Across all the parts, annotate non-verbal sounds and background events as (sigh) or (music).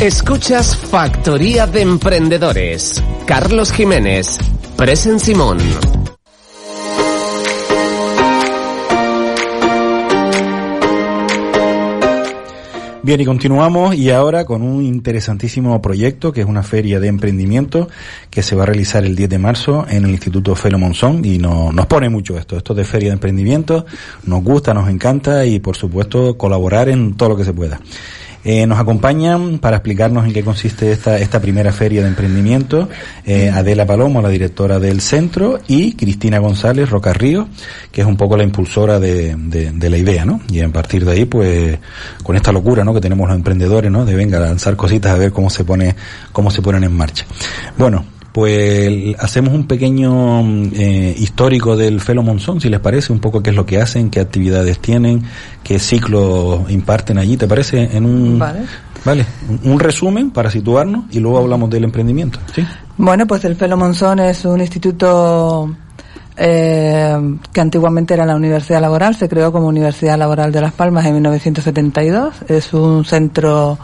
Escuchas Factoría de Emprendedores. Carlos Jiménez. Presen Simón. Bien, y continuamos y ahora con un interesantísimo proyecto que es una feria de emprendimiento que se va a realizar el 10 de marzo en el Instituto Felo Monzón y no, nos pone mucho esto, esto de feria de emprendimiento, nos gusta, nos encanta y por supuesto colaborar en todo lo que se pueda. Eh, nos acompañan para explicarnos en qué consiste esta, esta primera feria de emprendimiento eh, Adela Palomo, la directora del centro, y Cristina González Rocarrío, que es un poco la impulsora de, de, de, la idea, ¿no? Y a partir de ahí, pues, con esta locura, ¿no? Que tenemos los emprendedores, ¿no? De venga a lanzar cositas a ver cómo se pone, cómo se ponen en marcha. Bueno, pues hacemos un pequeño eh, histórico del Felo Monzón, si les parece, un poco qué es lo que hacen, qué actividades tienen, qué ciclos imparten allí, ¿te parece? En un, vale. Vale, un resumen para situarnos y luego hablamos del emprendimiento. ¿sí? Bueno, pues el Felo Monzón es un instituto eh, que antiguamente era la Universidad Laboral, se creó como Universidad Laboral de Las Palmas en 1972. Es un centro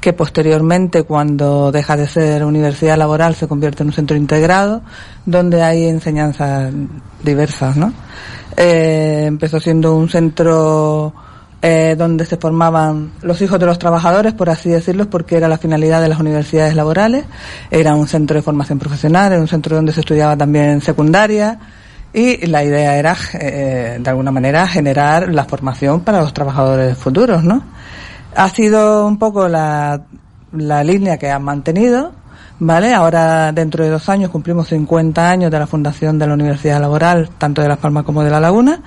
que posteriormente, cuando deja de ser universidad laboral, se convierte en un centro integrado, donde hay enseñanzas diversas, ¿no? Eh, empezó siendo un centro eh, donde se formaban los hijos de los trabajadores, por así decirlo, porque era la finalidad de las universidades laborales. Era un centro de formación profesional, era un centro donde se estudiaba también secundaria, y la idea era, eh, de alguna manera, generar la formación para los trabajadores futuros, ¿no? Ha sido un poco la, la línea que han mantenido, ¿vale? Ahora, dentro de dos años, cumplimos 50 años de la fundación de la Universidad Laboral, tanto de Las Palmas como de La Laguna,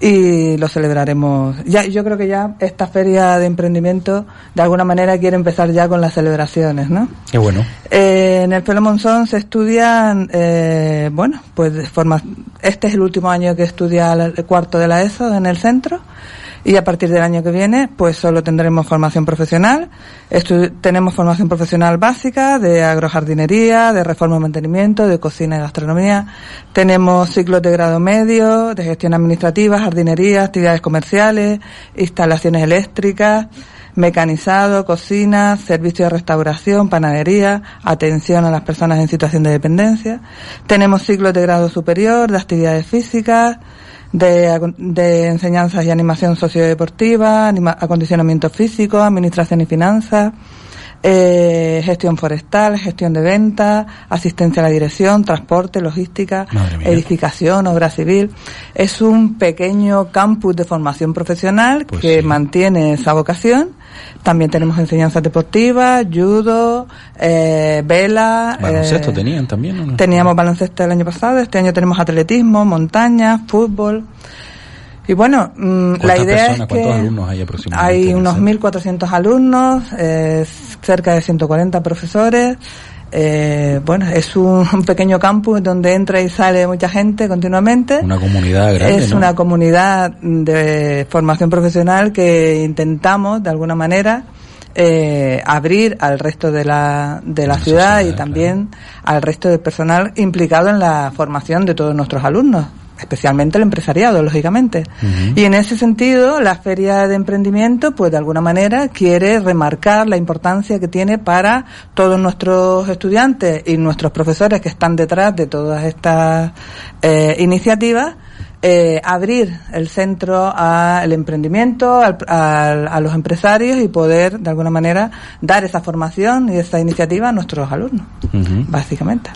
y lo celebraremos. Ya, yo creo que ya esta feria de emprendimiento, de alguna manera, quiere empezar ya con las celebraciones, ¿no? Qué bueno. Eh, en el Pelo Monzón se estudian, eh, bueno, pues de forma, este es el último año que estudia el cuarto de la ESO en el centro, y a partir del año que viene pues solo tendremos formación profesional. Estu tenemos formación profesional básica de agrojardinería, de reforma y mantenimiento, de cocina y gastronomía. Tenemos ciclos de grado medio, de gestión administrativa, jardinería, actividades comerciales, instalaciones eléctricas, mecanizado, cocina, servicio de restauración, panadería, atención a las personas en situación de dependencia. Tenemos ciclos de grado superior, de actividades físicas, de, de enseñanzas y animación sociodeportiva, anima, acondicionamiento físico, administración y finanzas, eh, gestión forestal, gestión de ventas, asistencia a la dirección, transporte, logística, edificación, obra civil. Es un pequeño campus de formación profesional Pues que sí. mantiene esa vocación. También tenemos enseñanzas deportivas, judo, eh, vela. Baloncesto eh, tenían también, ¿o no? Teníamos baloncesto el año pasado, este año tenemos atletismo, montaña, fútbol. Y bueno, mm, la ¿Cuántas idea personas, es que alumnos hay hay unos centro? 1.400 alumnos, eh, cerca de 140 profesores. Eh, bueno, es (laughs) un, pequeño campus donde entra y sale mucha gente continuamente. Una comunidad grande, Es ¿no? una comunidad de formación profesional que intentamos, de alguna manera, eh, abrir al resto de la, de la la ciudad y también al resto del personal implicado en la formación de todos nuestros alumnos, especialmente el empresariado, lógicamente. Y en ese sentido, la feria de emprendimiento, pues de alguna manera quiere remarcar la importancia que tiene para todos nuestros estudiantes y nuestros profesores que están detrás de todas estas eh, iniciativas eh, abrir el centro al emprendimiento, al- al- a los empresarios y poder, de alguna manera, dar esa formación y esa iniciativa a nuestros alumnos, básicamente.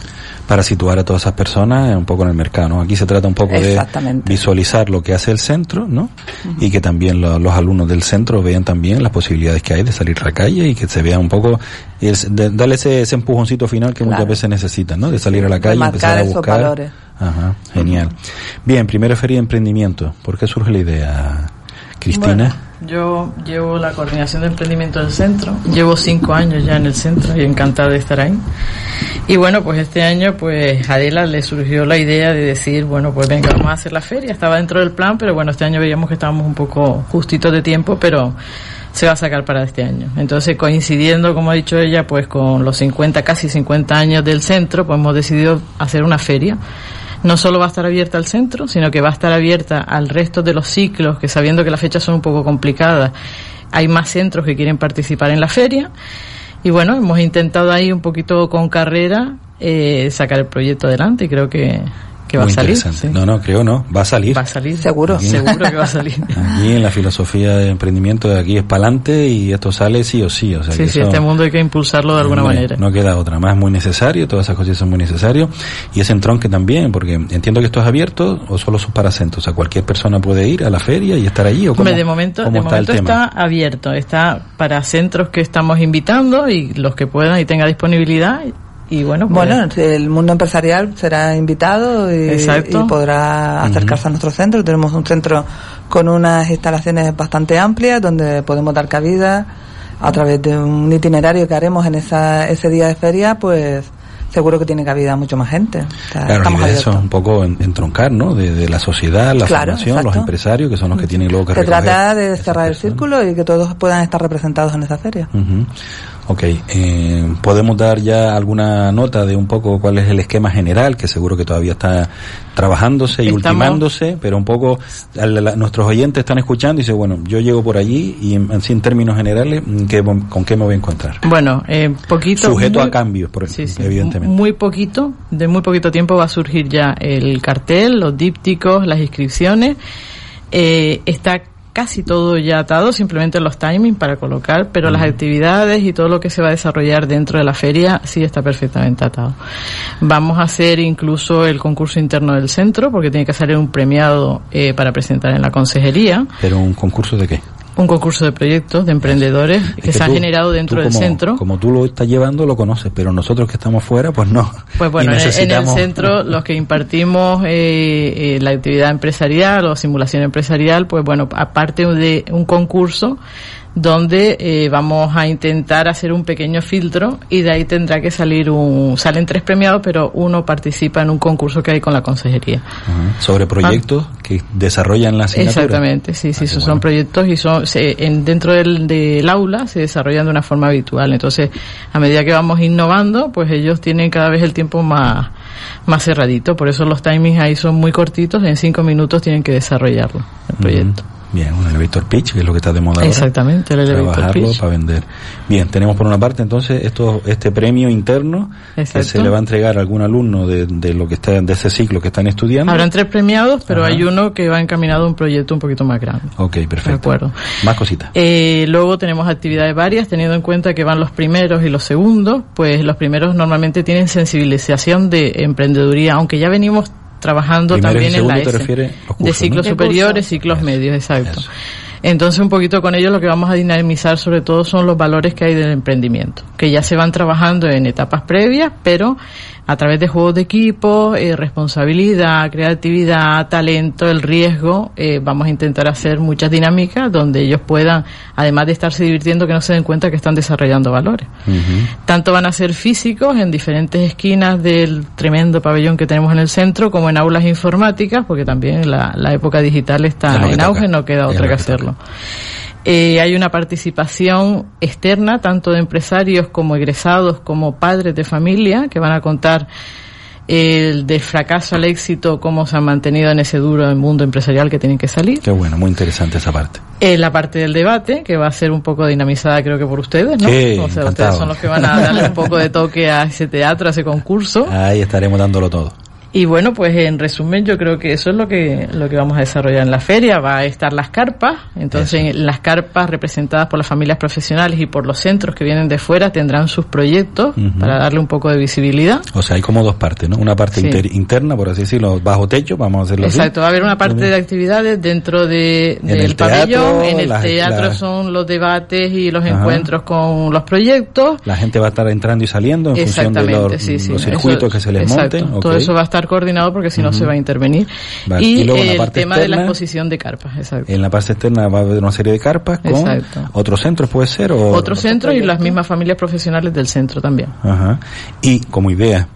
Para situar a todas esas personas un poco en el mercado, ¿no? Aquí se trata un poco de visualizar lo que hace el centro, ¿no? Y que también lo- los alumnos del centro vean también las posibilidades que hay de salir a la calle y que se vea un poco, y de- darle ese, ese empujoncito final que muchas veces necesitan, ¿no? De salir a la calle, Remarcar empezar a buscar. valores. Ajá, genial. Bien, primera feria de emprendimiento. ¿Por qué surge la idea, Cristina? Yo llevo la coordinación de emprendimiento del centro. Llevo cinco años ya en el centro y encantada de estar ahí. Y bueno, pues este año, pues a Adela le surgió la idea de decir, bueno, pues venga, vamos a hacer la feria. Estaba dentro del plan, pero bueno, este año veíamos que estábamos un poco justitos de tiempo, pero se va a sacar para este año. Entonces, coincidiendo, como ha dicho ella, pues con los 50, casi 50 años del centro, pues hemos decidido hacer una feria. No solo va a estar abierta al centro, sino que va a estar abierta al resto de los ciclos, que sabiendo que las fechas son un poco complicadas, hay más centros que quieren participar en la feria. Y bueno, hemos intentado ahí un poquito con carrera eh, sacar el proyecto adelante y creo que, que va a salir. No, no, creo no, va a salir. Va a salir. Seguro. Seguro que va a salir. (laughs) Aquí en la filosofía de emprendimiento de aquí es pa'lante y esto sale sí o sí. O sea sí, sí, este mundo hay que impulsarlo de alguna manera. No queda otra, más es muy necesario, todas esas cosas son muy necesarias. Y ese entronque también, porque entiendo que esto es abierto o solo son para centros, o sea, cualquier persona puede ir a la feria y estar allí o cómo, de momento, de está, momento está abierto, está para centros que estamos invitando y los que puedan y tenga disponibilidad y bueno, pues bueno, el mundo empresarial será invitado y, podrá acercarse a nuestro centro. Tenemos un centro con unas instalaciones bastante amplias donde podemos dar cabida a través de un itinerario que haremos en esa, ese día de feria, pues seguro que tiene cabida mucho más gente. claro, eso es un poco entroncar, ¿no? De, la sociedad, la formación, los empresarios, que son los que tienen luego que Se trata de cerrar el círculo y que todos puedan estar representados en esa feria. Ok, eh, podemos dar ya alguna nota de un poco cuál es el esquema general, que seguro que todavía está trabajándose y ultimándose, pero un poco nuestros oyentes están escuchando y dicen, bueno, yo llego por allí y en, en términos generales, ¿con qué me voy a encontrar? Bueno, eh, poquito. Sujeto a cambios, por, evidentemente. Muy poquito, de muy poquito tiempo va a surgir ya el cartel, los dípticos, las inscripciones. Eh, está casi todo ya atado, simplemente los timings para colocar, pero las actividades y todo lo que se va a desarrollar dentro de la feria sí está perfectamente atado. Vamos a hacer incluso el concurso interno del centro, porque tiene que salir un premiado eh, para presentar en la consejería. ¿Pero un concurso de qué? Un concurso de proyectos de emprendedores que, se han generado dentro del centro. Como tú lo estás llevando, lo conoces, pero nosotros que estamos fuera, pues no. Pues bueno, en el centro, (laughs) los que impartimos eh, eh, la actividad empresarial o simulación empresarial, pues bueno, aparte de un concurso, donde eh, vamos a intentar hacer un pequeño filtro y de ahí tendrá que salir un salen tres premiados pero uno participa en un concurso que hay con la consejería. Sobre proyectos que desarrollan la asignatura exactamente sí sí ah, esos son proyectos y son en, dentro del, del aula se desarrollan de una forma habitual. Entonces a medida que vamos innovando pues ellos tienen cada vez el tiempo más más cerradito. Por eso los timings ahí son muy cortitos en cinco minutos tienen que desarrollarlo el proyecto Bien, un elevator pitch, que es lo que está de moda Exactamente, el elevator pitch. para vender. Bien, tenemos por una parte entonces esto, este premio interno que se le va a entregar a algún alumno de, de, lo que está de ese ciclo que están estudiando. Habrán tres premiados, pero hay uno que va encaminado a un proyecto un poquito más grande. Ok, perfecto. De acuerdo. Más cositas. Eh, luego tenemos actividades varias, teniendo en cuenta que van los primeros y los segundos, pues los primeros normalmente tienen sensibilización de emprendeduría, aunque ya venimos trabajando también en la S. de ciclos superiores, ciclos medios, exacto. Entonces, un poquito con ello lo que vamos a dinamizar sobre todo son los valores que hay del emprendimiento, que ya se van trabajando en etapas previas, pero a través de juegos de equipo, eh, responsabilidad, creatividad, talento, el riesgo, eh, vamos a intentar hacer muchas dinámicas donde ellos puedan, además de estarse divirtiendo, que no se den cuenta que están desarrollando valores. Tanto van a ser físicos en diferentes esquinas del tremendo pabellón que tenemos en el centro, como en aulas informáticas, porque también la, época digital está en auge, no queda otra que hacerlo. Eh, hay una participación externa, tanto de empresarios como egresados, como padres de familia, que van a contar el de fracaso al éxito, cómo se han mantenido en ese duro mundo empresarial que tienen que salir. Qué bueno, muy interesante esa parte. Eh, la parte del debate, que va a ser un poco dinamizada creo que por ustedes, ¿no? o sea, ustedes son los que van a darle un poco de (laughs) toque a ese teatro, a ese concurso. Ahí estaremos dándolo todo. Y bueno, pues en resumen yo creo que eso es lo que, lo que vamos a desarrollar en la feria. Va a estar las carpas, entonces las carpas representadas por las familias profesionales y por los centros que vienen de fuera tendrán sus proyectos para darle un poco de visibilidad. O sea, hay como dos partes, ¿no? Una parte interna, por así decirlo, bajo techo, vamos a hacerlo Exacto, va a haber una parte de actividades dentro de, del pabellón, en el teatro son los debates y los encuentros con los proyectos. La gente va a estar entrando y saliendo en función de los, circuitos que se les monten. Todo eso va a estar estar coordinado porque si no se va a intervenir. Y, el tema de la exposición de carpas, exacto. En la parte externa va a haber una serie de carpas con otros centros, puede ser. O otros centros y las mismas familias profesionales del centro también. Ajá. Y como idea,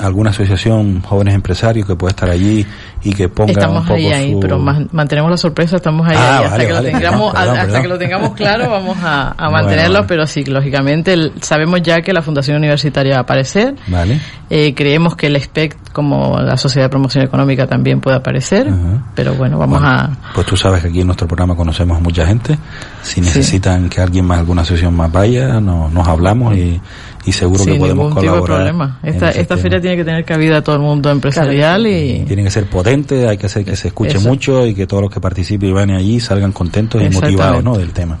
alguna asociación jóvenes empresarios que pueda estar allí y que ponga estamos un poco ahí, ahí pero mantenemos la sorpresa estamos ahí, ah, hasta, que, lo tengamos, hasta que lo tengamos claro vamos a, mantenerlo pero sí lógicamente sabemos ya que la fundación universitaria va a aparecer. Vale. Eh, creemos que el SPEC como la sociedad de promoción económica también puede aparecer pero bueno vamos a pues tú sabes que aquí en nuestro programa conocemos a mucha gente. Si necesitan que alguien más alguna asociación más vaya nos hablamos y y seguro que podemos colaborar. problema. Esta, esta feria tiene que tener cabida a todo el mundo empresarial y... Tiene que ser potente, hay que hacer que se escuche mucho y que todos los que participen y van allí salgan contentos y motivados ¿no? del tema.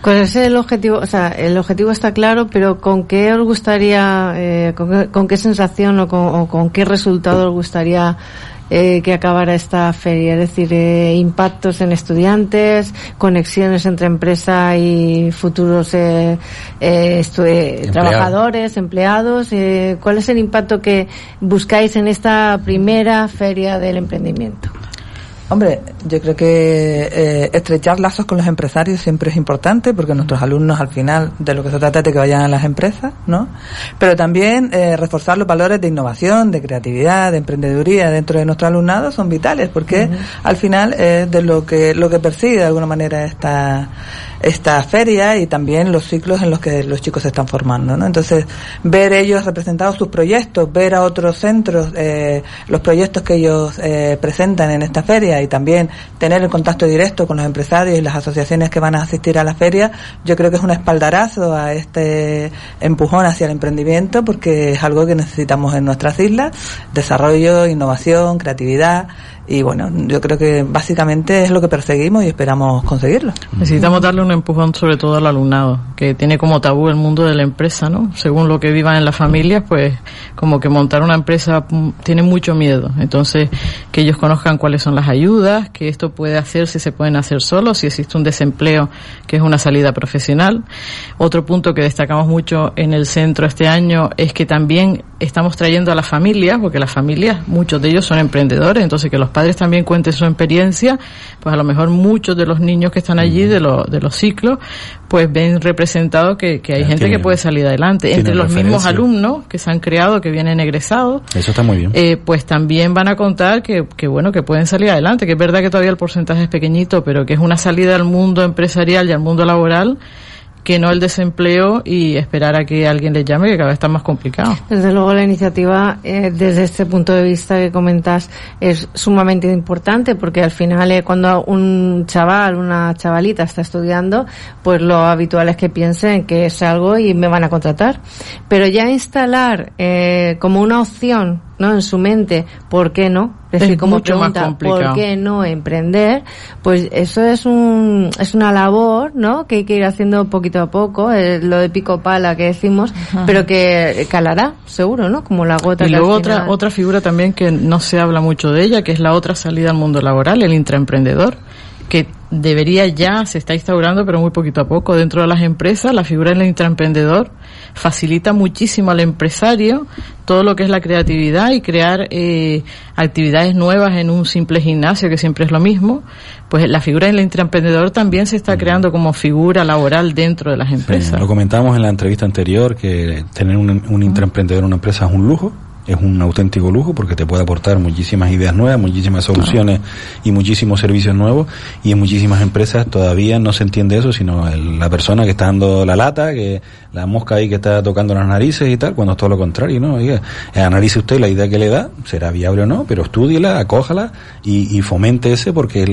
¿Cuál es el objetivo? O sea, el objetivo está claro, pero ¿con qué os gustaría, eh, con, qué sensación o con, o con qué resultado os gustaría eh, que acabara esta feria, es decir, eh, impactos en estudiantes, conexiones entre empresa y futuros eh, eh trabajadores, empleados. ¿Cuál es el impacto que buscáis en esta primera feria del emprendimiento? Hombre, yo creo que eh, estrechar lazos con los empresarios siempre es importante porque nuestros alumnos al final de lo que se trata es de que vayan a las empresas, ¿no? Pero también eh, reforzar los valores de innovación, de creatividad, de emprendeduría dentro de nuestro alumnado son vitales porque al final es de lo que lo que persigue de alguna manera esta esta feria y también los ciclos en los que los chicos se están formando, ¿no? Entonces, ver ellos representados sus proyectos, ver a otros centros eh, los proyectos que ellos eh, presentan en esta feria y también tener el contacto directo con los empresarios y las asociaciones que van a asistir a la feria, yo creo que es un espaldarazo a este empujón hacia el emprendimiento porque es algo que necesitamos en nuestras islas, desarrollo, innovación, creatividad, y bueno, yo creo que básicamente es lo que perseguimos y esperamos conseguirlo. Necesitamos darle un empujón sobre todo al alumnado, que tiene como tabú el mundo de la empresa, ¿no? Según lo que vivan en las familias, pues como que montar una empresa mm, tiene mucho miedo. Entonces, que ellos conozcan cuáles son las ayudas, que esto puede hacer si se pueden hacer solos, si existe un desempleo, que es una salida profesional. Otro punto que destacamos mucho en el centro este año es que también estamos trayendo a las familias, porque las familias, muchos de ellos son emprendedores, entonces que los padres también cuenten su experiencia, pues a lo mejor muchos de los niños que están allí de, de los ciclos, pues ven representado que, hay gente que puede salir adelante. Entre los mismos alumnos que se han creado, que vienen egresados. Eso está muy bien. Eh, pues también van a contar que, que, bueno, que pueden salir adelante, que es verdad que todavía el porcentaje es pequeñito, pero que es una salida al mundo empresarial y al mundo laboral que no el desempleo y esperar a que alguien les llame, que cada vez está más complicado. Desde luego la iniciativa, eh, desde este punto de vista que comentas, es sumamente importante porque al final eh, cuando un chaval, una chavalita está estudiando, pues lo habitual es que piensen que es algo y me van a contratar. Pero ya instalar eh, como una opción ¿no? En su mente, ¿por qué no? Es, decir, como pregunta, ¿por qué no emprender? Pues eso es un, es una labor, ¿no? Que hay que ir haciendo poquito a poco, lo de pico pala que decimos, pero que calará, seguro, ¿no? Como la gota. Y luego otra, otra figura también que no se habla mucho de ella, que es la otra salida al mundo laboral, el intraemprendedor que debería ya, se está instaurando, pero muy poquito a poco. Dentro de las empresas, la figura del intraemprendedor facilita muchísimo al empresario todo lo que es la creatividad y crear eh, actividades nuevas en un simple gimnasio, que siempre es lo mismo, pues la figura del intraemprendedor también se está creando como figura laboral dentro de las empresas. lo comentamos en la entrevista anterior, que tener un, un intraemprendedor en una empresa es un lujo, es un auténtico lujo porque te puede aportar muchísimas ideas nuevas, muchísimas soluciones y muchísimos servicios nuevos. Y en muchísimas empresas todavía no se entiende eso, sino la persona que está dando la lata, que la mosca ahí que está tocando las narices y tal, cuando es todo lo contrario, ¿no? Oiga, analice usted la idea que le da, será viable o no, pero estúdiela, acójala y, y fomente ese porque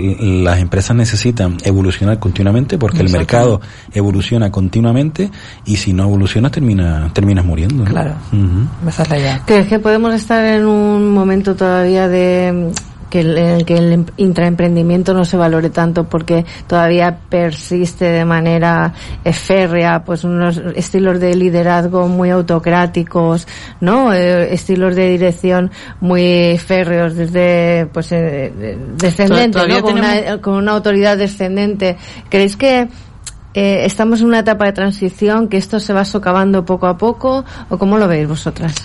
las empresas necesitan evolucionar continuamente porque el mercado evoluciona continuamente y si no evoluciona termina, terminas muriendo. Claro, esa es la idea podemos estar en un momento todavía de que el, que el intraemprendimiento no se valore tanto porque todavía persiste de manera férrea pues unos estilos de liderazgo muy autocráticos no eh, estilos de dirección muy férreos desde pues eh, descendente ¿no? con, una, con una autoridad descendente. Creéis que eh, estamos en una etapa de transición que esto se va socavando poco a poco o cómo lo veis vosotras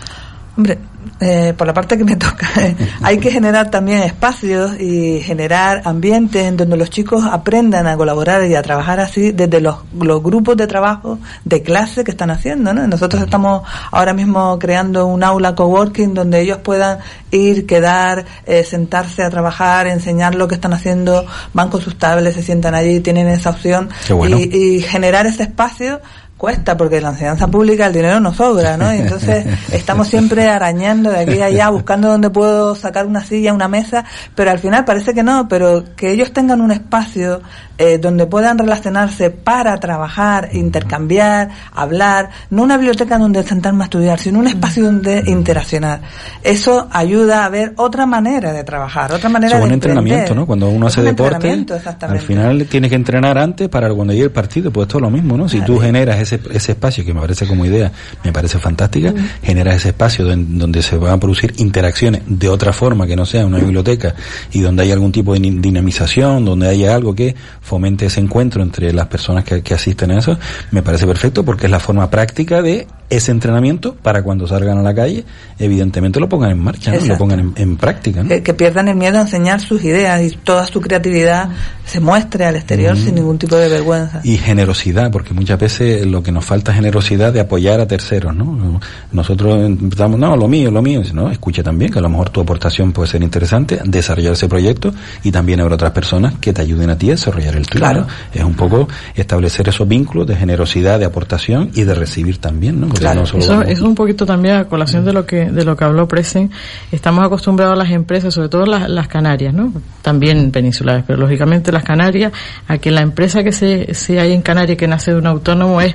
Hombre, eh, por la parte que me toca, (laughs) hay que generar también espacios y generar ambientes en donde los chicos aprendan a colaborar y a trabajar así desde los, los grupos de trabajo de clase que están haciendo. ¿no? Nosotros estamos ahora mismo creando un aula coworking donde ellos puedan ir, quedar, eh, sentarse a trabajar, enseñar lo que están haciendo, van con sus tablets, se sientan allí, tienen esa opción y, y generar ese espacio cuesta porque en la enseñanza pública el dinero no sobra, ¿no? Y entonces (laughs) estamos siempre arañando de aquí a allá, buscando dónde puedo sacar una silla, una mesa, pero al final parece que no, pero que ellos tengan un espacio eh, donde puedan relacionarse para trabajar, intercambiar, hablar, no una biblioteca donde sentarme a estudiar, sino un espacio donde interaccionar. Eso ayuda a ver otra manera de trabajar, otra manera de un entrenamiento, ¿no? Cuando uno hace deporte, al final tiene que entrenar antes para cuando llegue el partido, pues todo lo mismo, ¿no? Si tú generas ese, ese espacio, que me parece como idea, me parece fantástica, generas ese espacio donde se van a producir interacciones de otra forma que no sea una biblioteca y donde hay algún tipo de dinamización, donde haya algo que fomente ese encuentro entre las personas que, que asisten a eso, me parece perfecto porque es la forma práctica de ese entrenamiento para cuando salgan a la calle, evidentemente lo pongan en marcha, lo pongan en, práctica. Que, pierdan el miedo a enseñar sus ideas y toda su creatividad se muestre al exterior sin ningún tipo de vergüenza. Y generosidad, porque muchas veces lo que nos falta es generosidad de apoyar a terceros, ¿no? Nosotros empezamos, no, lo mío, lo mío, no, escucha también que a lo mejor tu aportación puede ser interesante, desarrollar ese proyecto y también habrá otras personas que te ayuden a ti a desarrollar el tuyo. Claro. Es un poco establecer esos vínculos de generosidad, de aportación y de recibir también, ¿no? Eso es un poquito también a colación de lo que de lo que habló Presen. Estamos acostumbrados a las empresas, sobre todo las, las Canarias, ¿no? También peninsulares, pero lógicamente las Canarias, a que la empresa que se, se hay en Canarias que nace de un autónomo es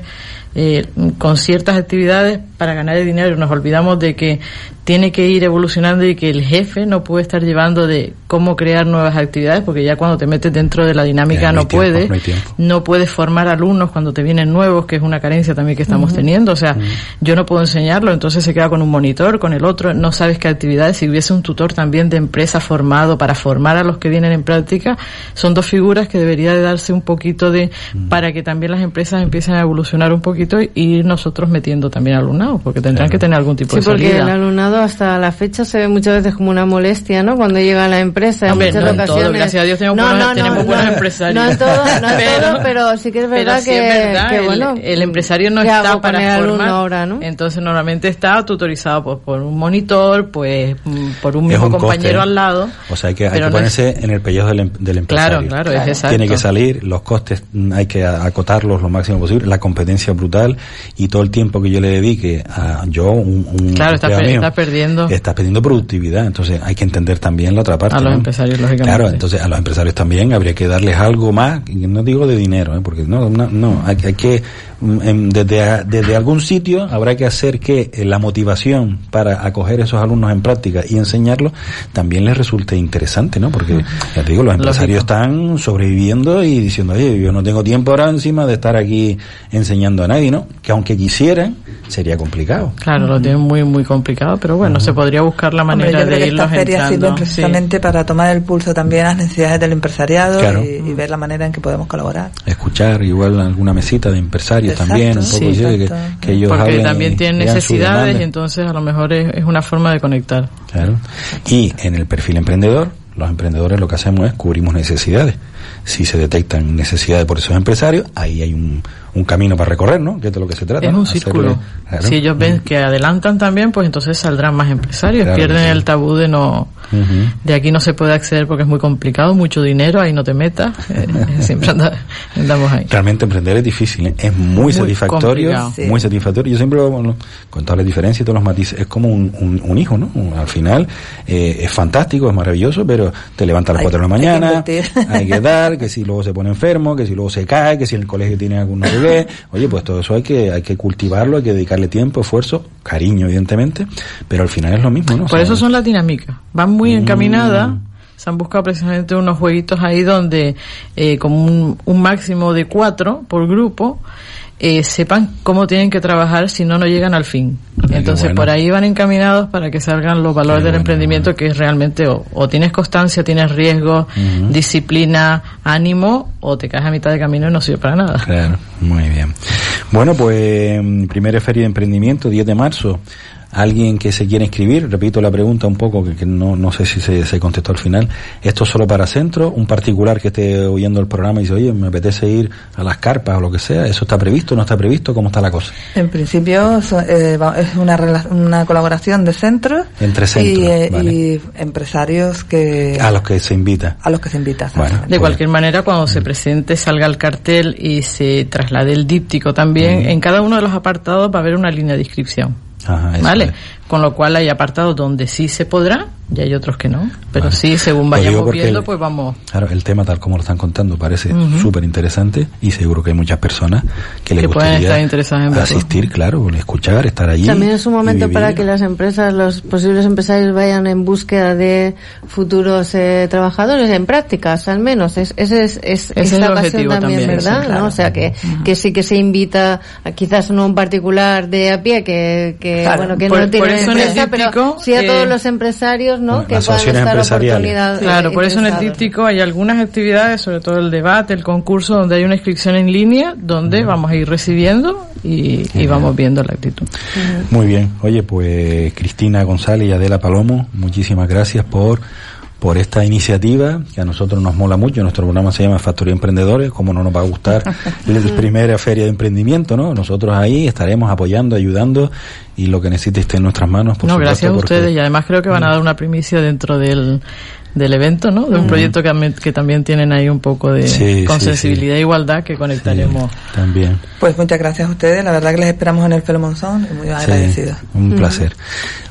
eh, con ciertas actividades para ganar el dinero. Nos olvidamos de que tiene que ir evolucionando y que el jefe no puede estar llevando de cómo crear nuevas actividades, porque ya cuando te metes dentro de la dinámica no, puedes, no, puedes formar alumnos cuando te vienen nuevos, que es una carencia también que estamos teniendo. O sea, yo no puedo enseñarlo, entonces se queda con un monitor, con el otro, no sabes qué actividades. Si hubiese un tutor también de empresa formado para formar a los que vienen en práctica, son dos figuras que debería de darse un poquito de, para que también las empresas empiecen a evolucionar un poquito y nosotros metiendo también alumnado, porque tendrán que tener algún tipo de salida. Sí, porque el alumnado hasta la fecha se ve muchas veces como una molestia, ¿no? Cuando llega a la empresa, en muchas no ocasiones. todo, gracias a Dios tenemos, buenos, tenemos buenos empresarios. No en todo, no pero, todo, pero sí que es verdad, que, el, bueno, el, empresario no está para formar, ahora, ¿no? entonces normalmente está tutorizado pues, por un monitor, pues por un mismo compañero al lado. O sea, hay que, hay que ponerse en el pellejo del, em, del empresario. Claro, claro, es exacto. Tiene que salir, los costes mm, hay que acotarlos lo máximo posible, la competencia brutal y todo el tiempo que yo le dedique a yo, un, un claro, está, perdiendo. Está perdiendo productividad, entonces hay que entender también la otra parte. A los empresarios, lógicamente. Claro, entonces a los empresarios también habría que darles algo más, no digo de dinero, ¿eh? porque no, no, no hay, hay que desde, desde algún sitio habrá que hacer que eh, la motivación para acoger esos alumnos en práctica y enseñarlos también les resulte interesante, ¿no? Porque, ya te digo, los empresarios están sobreviviendo y diciendo, oye, yo no tengo tiempo ahora encima de estar aquí enseñando a nadie, ¿no? Que aunque quisieran, sería complicado. Claro, lo tienen muy, muy complicado, pero bueno, se podría buscar la manera de irlos esta feria sirve precisamente para tomar el pulso también a las necesidades del empresariado y, ver la manera en que podemos colaborar. Escuchar igual alguna mesita de empresarios también, un poco que, ellos Porque también tienen necesidades y entonces a lo mejor es, una forma de conectar. Claro. Y en el perfil emprendedor, los emprendedores lo que hacemos es cubrimos necesidades. Si se detectan necesidades por esos empresarios, ahí hay un, un camino para recorrer, ¿no? Que es de lo que se trata. Es un círculo. Si ellos ven que adelantan también, pues entonces saldrán más empresarios. Pierden el tabú de no, de aquí no se puede acceder porque es muy complicado, mucho dinero, ahí no te metas. (laughs) Eh, siempre andamos ahí. Realmente emprender es difícil, ¿eh? es muy, satisfactorio, muy satisfactorio. Yo siempre, bueno, con todas las diferencias y todos los matices, es como un, un, hijo, ¿no? Al final eh, es fantástico, es maravilloso, pero te levantas a las 4 de la mañana, hay que, dar, que si luego se pone enfermo, que si luego se cae, que si en el colegio tiene algún Oye, pues todo eso hay que, hay que cultivarlo, hay que dedicarle tiempo, esfuerzo, cariño, evidentemente, pero al final es lo mismo, ¿no? Por eso son las dinámicas. Van muy mm. encaminadas. Se han buscado precisamente unos jueguitos ahí donde, eh, como un, un máximo de cuatro por grupo, eh, sepan cómo tienen que trabajar si no, no llegan al fin. Entonces, por ahí van encaminados para que salgan los valores del emprendimiento, que es realmente o, tienes constancia, tienes riesgo, disciplina, ánimo, o te caes a mitad de camino y no sirve para nada. Claro, muy bien. Bueno, pues primera feria de emprendimiento, 10 de marzo alguien que se quiere inscribir, repito la pregunta un poco, que, no, no sé si se, se, contestó al final, esto es solo para centro, un particular que esté oyendo el programa y dice, oye, me apetece ir a las carpas o lo que sea, ¿eso está previsto, no está previsto? ¿Cómo está la cosa? En principio eh, es una, una colaboración de centros, Entre centros y, y, empresarios que... A los que se invita. A los que se invita. de pues cualquier manera, cuando se presente, salga el cartel y se traslade el díptico también, en cada uno de los apartados va a haber una línea de inscripción. ¿Vale? Con lo cual hay apartados donde sí se podrá y hay otros que no. Pero sí, según vayamos viendo, pues vamos. Claro, el tema tal como lo están contando parece súper interesante y seguro que hay muchas personas que les gustaría asistir, claro, escuchar, estar allí. También es un momento para que las empresas, los posibles empresarios vayan en búsqueda de futuros eh, trabajadores en prácticas, al menos. Es, ese es, es, es la pasión también, ¿verdad? O sea, que, que sí que se invita a quizás no un particular de a pie que, que bueno, que no tiene empresa, pero sí a todos los empresarios ¿no? que puedan. Claro, por eso en el díptico hay algunas actividades, sobre todo el debate, el concurso, donde hay una inscripción en línea, donde vamos a ir recibiendo y, y vamos viendo la actitud. Muy bien. Oye, pues Cristina González y Adela Palomo, muchísimas gracias por por esta iniciativa que a nosotros nos mola mucho. Nuestro programa se llama Factoría Emprendedores, como no nos va a gustar (laughs) la primera feria de emprendimiento, ¿no? Nosotros ahí estaremos apoyando, ayudando y lo que necesite esté en nuestras manos. Por no, gracias a ustedes y además creo que van a dar una primicia dentro del del evento, ¿no? De un proyecto que, que, también tienen ahí un poco de con sensibilidad e igualdad que conectaremos. también. Pues muchas gracias a ustedes, la verdad que les esperamos en el Pelo Monzón y muy agradecidos. Un placer.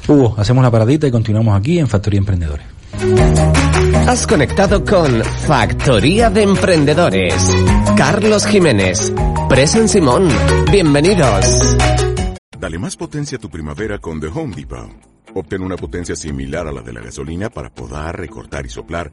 Hugo, hacemos la paradita y continuamos aquí en Factoría Emprendedores. Has conectado con Factoría de Emprendedores. Carlos Jiménez. Presen Simón. Bienvenidos. Dale más potencia a tu primavera con The Home Depot. Obtén una potencia similar a la de la gasolina para podar, recortar y soplar